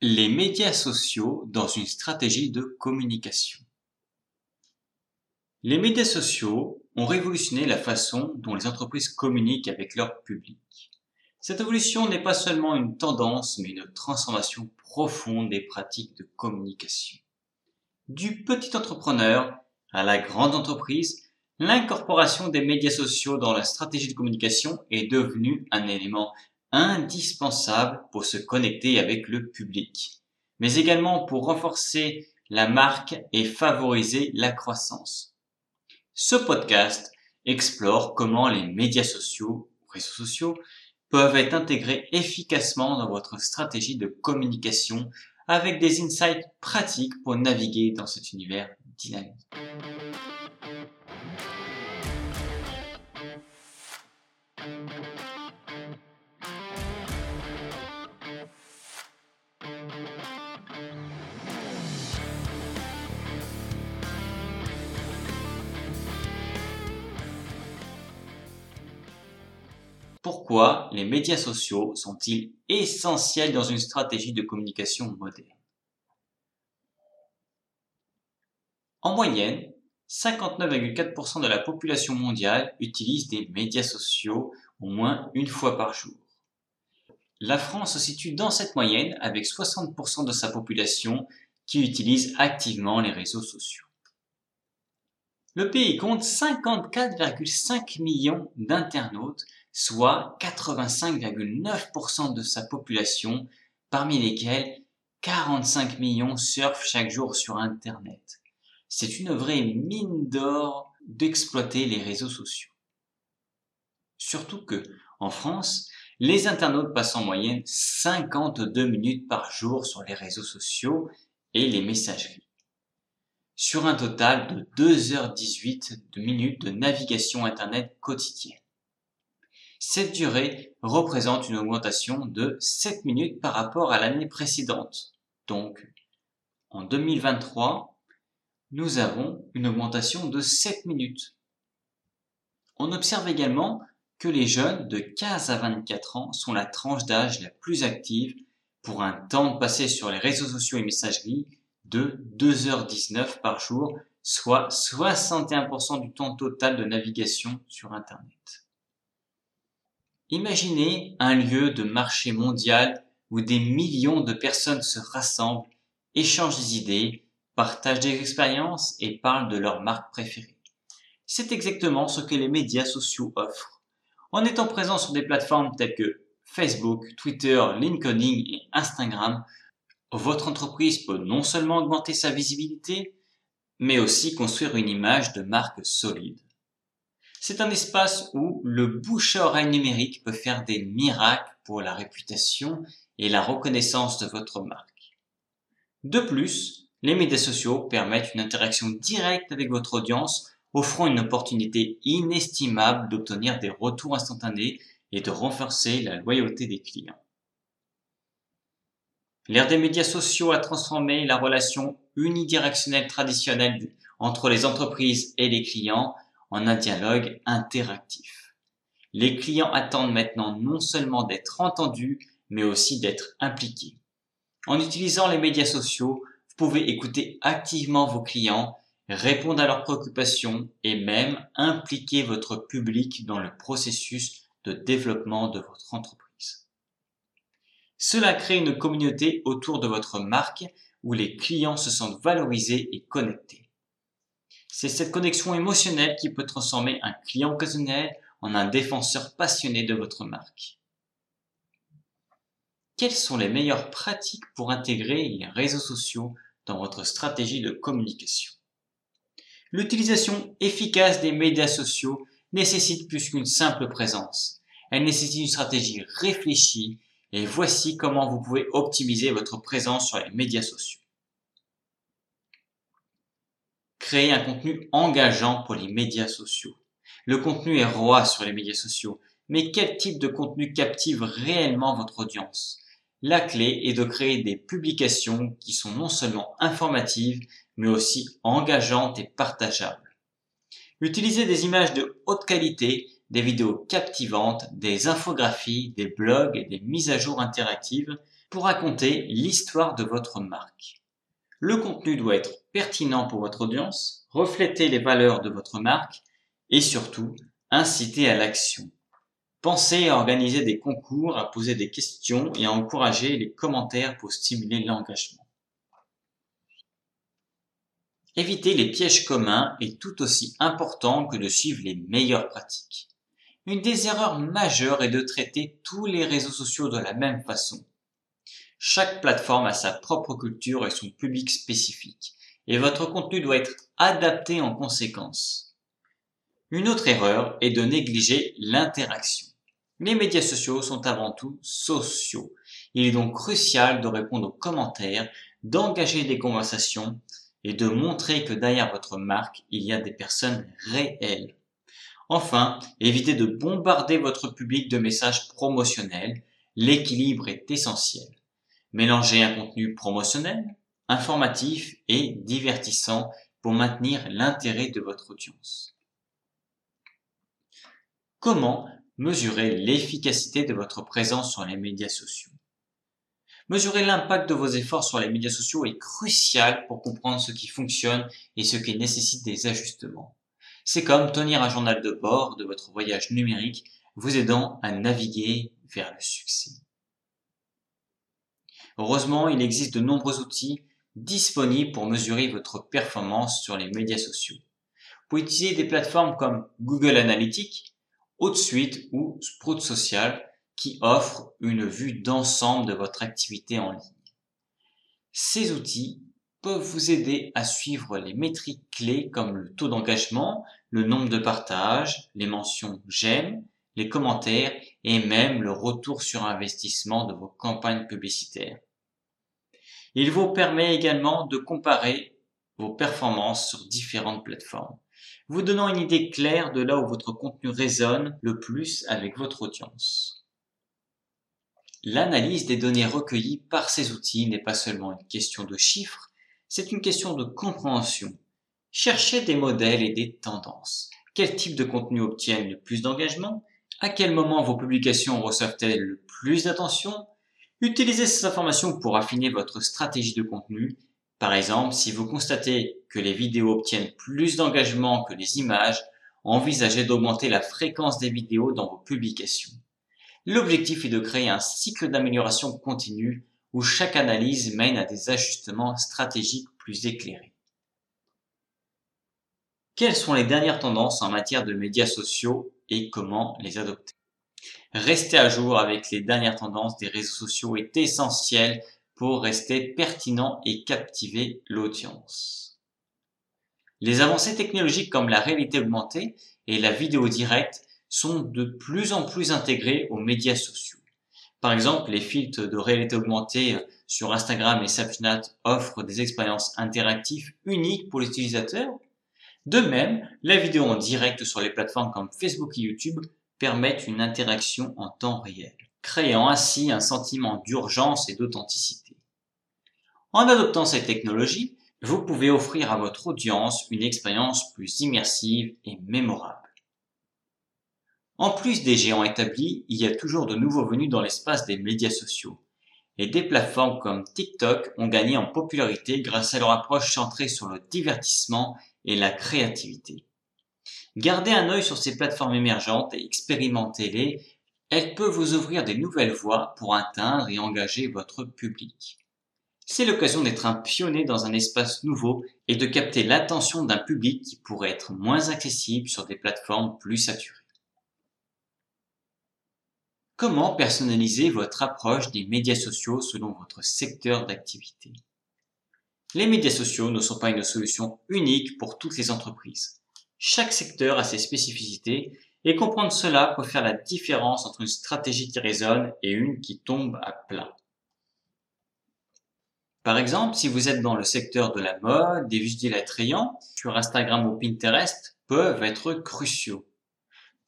Les médias sociaux dans une stratégie de communication. Les médias sociaux ont révolutionné la façon dont les entreprises communiquent avec leur public. Cette évolution n'est pas seulement une tendance, mais une transformation profonde des pratiques de communication. Du petit entrepreneur à la grande entreprise, l'incorporation des médias sociaux dans la stratégie de communication est devenue un élément indispensable pour se connecter avec le public, mais également pour renforcer la marque et favoriser la croissance. Ce podcast explore comment les médias sociaux, réseaux sociaux, peuvent être intégrés efficacement dans votre stratégie de communication avec des insights pratiques pour naviguer dans cet univers dynamique. Pourquoi les médias sociaux sont-ils essentiels dans une stratégie de communication moderne? En moyenne, 59,4% de la population mondiale utilise des médias sociaux au moins une fois par jour. La France se situe dans cette moyenne avec 60% de sa population qui utilise activement les réseaux sociaux. Le pays compte 54,5 millions d'internautes soit 85,9% de sa population, parmi lesquels 45 millions surfent chaque jour sur Internet. C'est une vraie mine d'or d'exploiter les réseaux sociaux. Surtout que, en France, les internautes passent en moyenne 52 minutes par jour sur les réseaux sociaux et les messageries. Sur un total de 2h18 de minutes de navigation Internet quotidienne. Cette durée représente une augmentation de 7 minutes par rapport à l'année précédente. Donc, en 2023, nous avons une augmentation de 7 minutes. On observe également que les jeunes de 15 à 24 ans sont la tranche d'âge la plus active pour un temps passé sur les réseaux sociaux et messageries de 2h19 par jour, soit 61% du temps total de navigation sur Internet. Imaginez un lieu de marché mondial où des millions de personnes se rassemblent, échangent des idées, partagent des expériences et parlent de leur marque préférée. C'est exactement ce que les médias sociaux offrent. En étant présents sur des plateformes telles que Facebook, Twitter, LinkedIn et Instagram, votre entreprise peut non seulement augmenter sa visibilité, mais aussi construire une image de marque solide. C'est un espace où le bouche à oreille numérique peut faire des miracles pour la réputation et la reconnaissance de votre marque. De plus, les médias sociaux permettent une interaction directe avec votre audience, offrant une opportunité inestimable d'obtenir des retours instantanés et de renforcer la loyauté des clients. L'ère des médias sociaux a transformé la relation unidirectionnelle traditionnelle entre les entreprises et les clients en un dialogue interactif. Les clients attendent maintenant non seulement d'être entendus, mais aussi d'être impliqués. En utilisant les médias sociaux, vous pouvez écouter activement vos clients, répondre à leurs préoccupations et même impliquer votre public dans le processus de développement de votre entreprise. Cela crée une communauté autour de votre marque où les clients se sentent valorisés et connectés. C'est cette connexion émotionnelle qui peut transformer un client occasionnel en un défenseur passionné de votre marque. Quelles sont les meilleures pratiques pour intégrer les réseaux sociaux dans votre stratégie de communication? L'utilisation efficace des médias sociaux nécessite plus qu'une simple présence. Elle nécessite une stratégie réfléchie et voici comment vous pouvez optimiser votre présence sur les médias sociaux. Créer un contenu engageant pour les médias sociaux. Le contenu est roi sur les médias sociaux, mais quel type de contenu captive réellement votre audience? La clé est de créer des publications qui sont non seulement informatives, mais aussi engageantes et partageables. Utilisez des images de haute qualité, des vidéos captivantes, des infographies, des blogs et des mises à jour interactives pour raconter l'histoire de votre marque. Le contenu doit être pertinent pour votre audience, refléter les valeurs de votre marque et surtout inciter à l'action. Pensez à organiser des concours, à poser des questions et à encourager les commentaires pour stimuler l'engagement. Éviter les pièges communs est tout aussi important que de suivre les meilleures pratiques. Une des erreurs majeures est de traiter tous les réseaux sociaux de la même façon. Chaque plateforme a sa propre culture et son public spécifique, et votre contenu doit être adapté en conséquence. Une autre erreur est de négliger l'interaction. Les médias sociaux sont avant tout sociaux. Il est donc crucial de répondre aux commentaires, d'engager des conversations et de montrer que derrière votre marque, il y a des personnes réelles. Enfin, évitez de bombarder votre public de messages promotionnels. L'équilibre est essentiel. Mélangez un contenu promotionnel, informatif et divertissant pour maintenir l'intérêt de votre audience. Comment mesurer l'efficacité de votre présence sur les médias sociaux? Mesurer l'impact de vos efforts sur les médias sociaux est crucial pour comprendre ce qui fonctionne et ce qui nécessite des ajustements. C'est comme tenir un journal de bord de votre voyage numérique, vous aidant à naviguer vers le succès. Heureusement, il existe de nombreux outils disponibles pour mesurer votre performance sur les médias sociaux. Vous pouvez utiliser des plateformes comme Google Analytics, HotSuite ou Sprout Social qui offre une vue d'ensemble de votre activité en ligne. Ces outils peuvent vous aider à suivre les métriques clés comme le taux d'engagement, le nombre de partages, les mentions j'aime, les commentaires et même le retour sur investissement de vos campagnes publicitaires. Il vous permet également de comparer vos performances sur différentes plateformes, vous donnant une idée claire de là où votre contenu résonne le plus avec votre audience. L'analyse des données recueillies par ces outils n'est pas seulement une question de chiffres, c'est une question de compréhension. Cherchez des modèles et des tendances. Quel type de contenu obtiennent le plus d'engagement? À quel moment vos publications reçoivent-elles le plus d'attention? Utilisez ces informations pour affiner votre stratégie de contenu. Par exemple, si vous constatez que les vidéos obtiennent plus d'engagement que les images, envisagez d'augmenter la fréquence des vidéos dans vos publications. L'objectif est de créer un cycle d'amélioration continue où chaque analyse mène à des ajustements stratégiques plus éclairés. Quelles sont les dernières tendances en matière de médias sociaux et comment les adopter? Rester à jour avec les dernières tendances des réseaux sociaux est essentiel pour rester pertinent et captiver l'audience. Les avancées technologiques comme la réalité augmentée et la vidéo directe sont de plus en plus intégrés aux médias sociaux. Par exemple, les filtres de réalité augmentée sur Instagram et Snapchat offrent des expériences interactives uniques pour les utilisateurs. De même, la vidéo en direct sur les plateformes comme Facebook et YouTube permettent une interaction en temps réel, créant ainsi un sentiment d'urgence et d'authenticité. En adoptant cette technologie, vous pouvez offrir à votre audience une expérience plus immersive et mémorable. En plus des géants établis, il y a toujours de nouveaux venus dans l'espace des médias sociaux. Et des plateformes comme TikTok ont gagné en popularité grâce à leur approche centrée sur le divertissement et la créativité. Gardez un œil sur ces plateformes émergentes et expérimentez-les. Elles peuvent vous ouvrir des nouvelles voies pour atteindre et engager votre public. C'est l'occasion d'être un pionnier dans un espace nouveau et de capter l'attention d'un public qui pourrait être moins accessible sur des plateformes plus saturées. Comment personnaliser votre approche des médias sociaux selon votre secteur d'activité? Les médias sociaux ne sont pas une solution unique pour toutes les entreprises. Chaque secteur a ses spécificités et comprendre cela peut faire la différence entre une stratégie qui résonne et une qui tombe à plat. Par exemple, si vous êtes dans le secteur de la mode, des visuels attrayants sur Instagram ou Pinterest peuvent être cruciaux.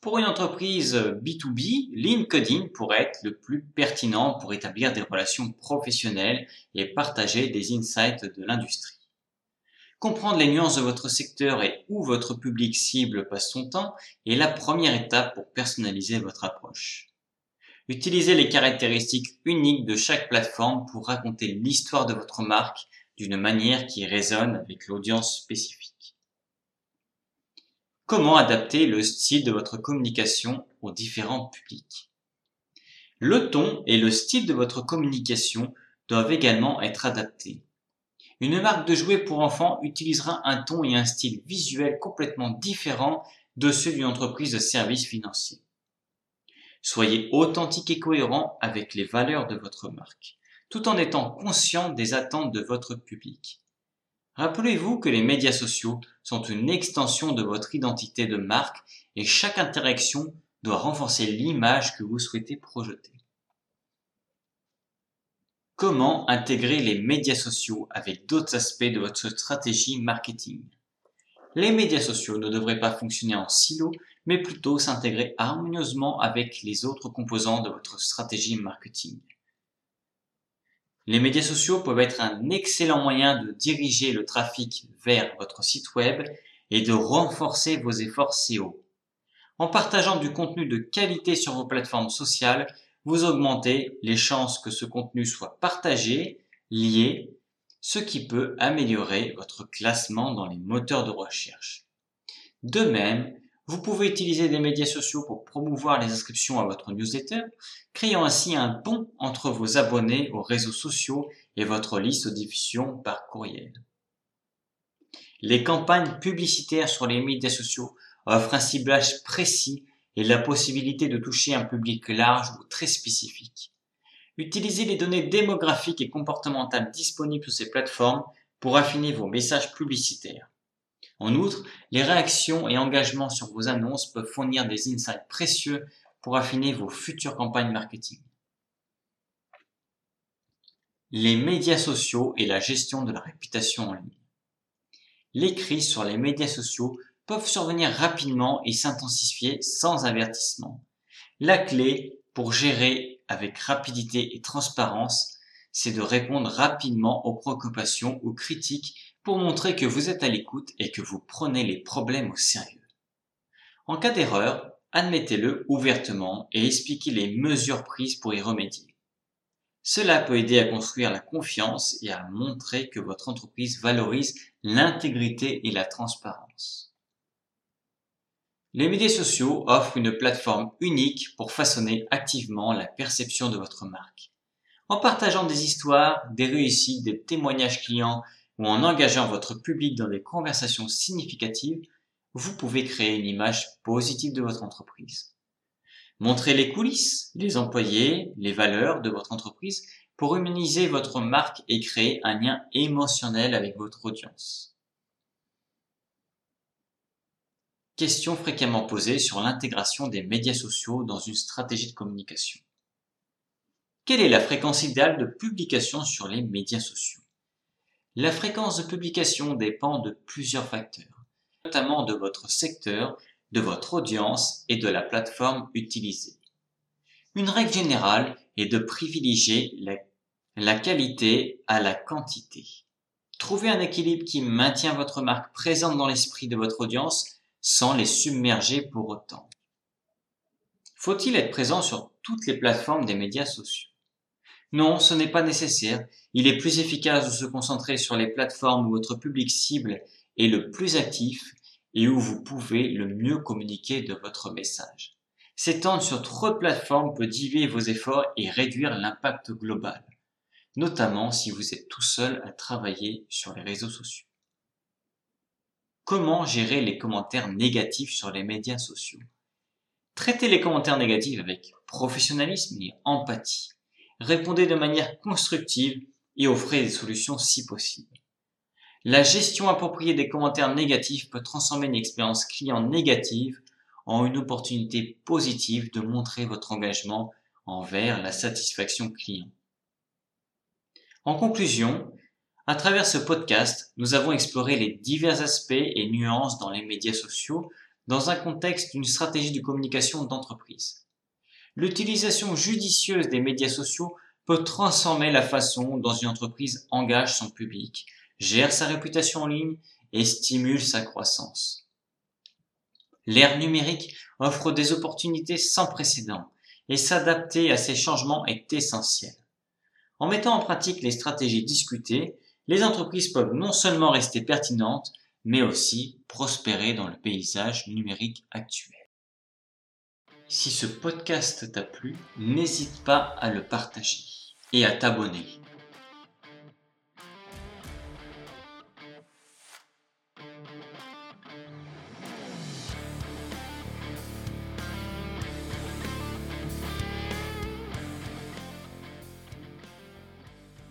Pour une entreprise B2B, LinkedIn pourrait être le plus pertinent pour établir des relations professionnelles et partager des insights de l'industrie. Comprendre les nuances de votre secteur et où votre public cible passe son temps est la première étape pour personnaliser votre approche. Utilisez les caractéristiques uniques de chaque plateforme pour raconter l'histoire de votre marque d'une manière qui résonne avec l'audience spécifique. Comment adapter le style de votre communication aux différents publics? Le ton et le style de votre communication doivent également être adaptés. Une marque de jouets pour enfants utilisera un ton et un style visuel complètement différents de ceux d'une entreprise de services financiers. Soyez authentique et cohérent avec les valeurs de votre marque, tout en étant conscient des attentes de votre public. Rappelez-vous que les médias sociaux sont une extension de votre identité de marque et chaque interaction doit renforcer l'image que vous souhaitez projeter. Comment intégrer les médias sociaux avec d'autres aspects de votre stratégie marketing? Les médias sociaux ne devraient pas fonctionner en silo, mais plutôt s'intégrer harmonieusement avec les autres composants de votre stratégie marketing. Les médias sociaux peuvent être un excellent moyen de diriger le trafic vers votre site web et de renforcer vos efforts SEO. En partageant du contenu de qualité sur vos plateformes sociales, vous augmentez les chances que ce contenu soit partagé, lié, ce qui peut améliorer votre classement dans les moteurs de recherche. De même, vous pouvez utiliser des médias sociaux pour promouvoir les inscriptions à votre newsletter, créant ainsi un pont entre vos abonnés aux réseaux sociaux et votre liste de diffusion par courriel. Les campagnes publicitaires sur les médias sociaux offrent un ciblage précis et la possibilité de toucher un public large ou très spécifique. Utilisez les données démographiques et comportementales disponibles sur ces plateformes pour affiner vos messages publicitaires. En outre, les réactions et engagements sur vos annonces peuvent fournir des insights précieux pour affiner vos futures campagnes marketing. Les médias sociaux et la gestion de la réputation en ligne. Crises sur les médias sociaux peuvent survenir rapidement et s'intensifier sans avertissement. La clé pour gérer avec rapidité et transparence, c'est de répondre rapidement aux préoccupations ou critiques pour montrer que vous êtes à l'écoute et que vous prenez les problèmes au sérieux. En cas d'erreur, admettez-le ouvertement et expliquez les mesures prises pour y remédier. Cela peut aider à construire la confiance et à montrer que votre entreprise valorise l'intégrité et la transparence. Les médias sociaux offrent une plateforme unique pour façonner activement la perception de votre marque. En partageant des histoires, des réussites, des témoignages clients ou en engageant votre public dans des conversations significatives, vous pouvez créer une image positive de votre entreprise. Montrez les coulisses, les employés, les valeurs de votre entreprise pour humaniser votre marque et créer un lien émotionnel avec votre audience. Question fréquemment posée sur l'intégration des médias sociaux dans une stratégie de communication. Quelle est la fréquence idéale de publication sur les médias sociaux? La fréquence de publication dépend de plusieurs facteurs, notamment de votre secteur, de votre audience et de la plateforme utilisée. Une règle générale est de privilégier la, qualité à la quantité. Trouvez un équilibre qui maintient votre marque présente dans l'esprit de votre audience sans les submerger pour autant. Faut-il être présent sur toutes les plateformes des médias sociaux? Non, ce n'est pas nécessaire. Il est plus efficace de se concentrer sur les plateformes où votre public cible est le plus actif et où vous pouvez le mieux communiquer de votre message. S'étendre sur trop de plateformes peut diviser vos efforts et réduire l'impact global, notamment si vous êtes tout seul à travailler sur les réseaux sociaux. Comment gérer les commentaires négatifs sur les médias sociaux Traitez les commentaires négatifs avec professionnalisme et empathie répondez de manière constructive et offrez des solutions si possible. La gestion appropriée des commentaires négatifs peut transformer une expérience client négative en une opportunité positive de montrer votre engagement envers la satisfaction client. En conclusion, à travers ce podcast, nous avons exploré les divers aspects et nuances dans les médias sociaux dans un contexte d'une stratégie de communication d'entreprise. L'utilisation judicieuse des médias sociaux peut transformer la façon dont une entreprise engage son public, gère sa réputation en ligne et stimule sa croissance. L'ère numérique offre des opportunités sans précédent et s'adapter à ces changements est essentiel. En mettant en pratique les stratégies discutées, les entreprises peuvent non seulement rester pertinentes, mais aussi prospérer dans le paysage numérique actuel. Si ce podcast t'a plu, n'hésite pas à le partager et à t'abonner.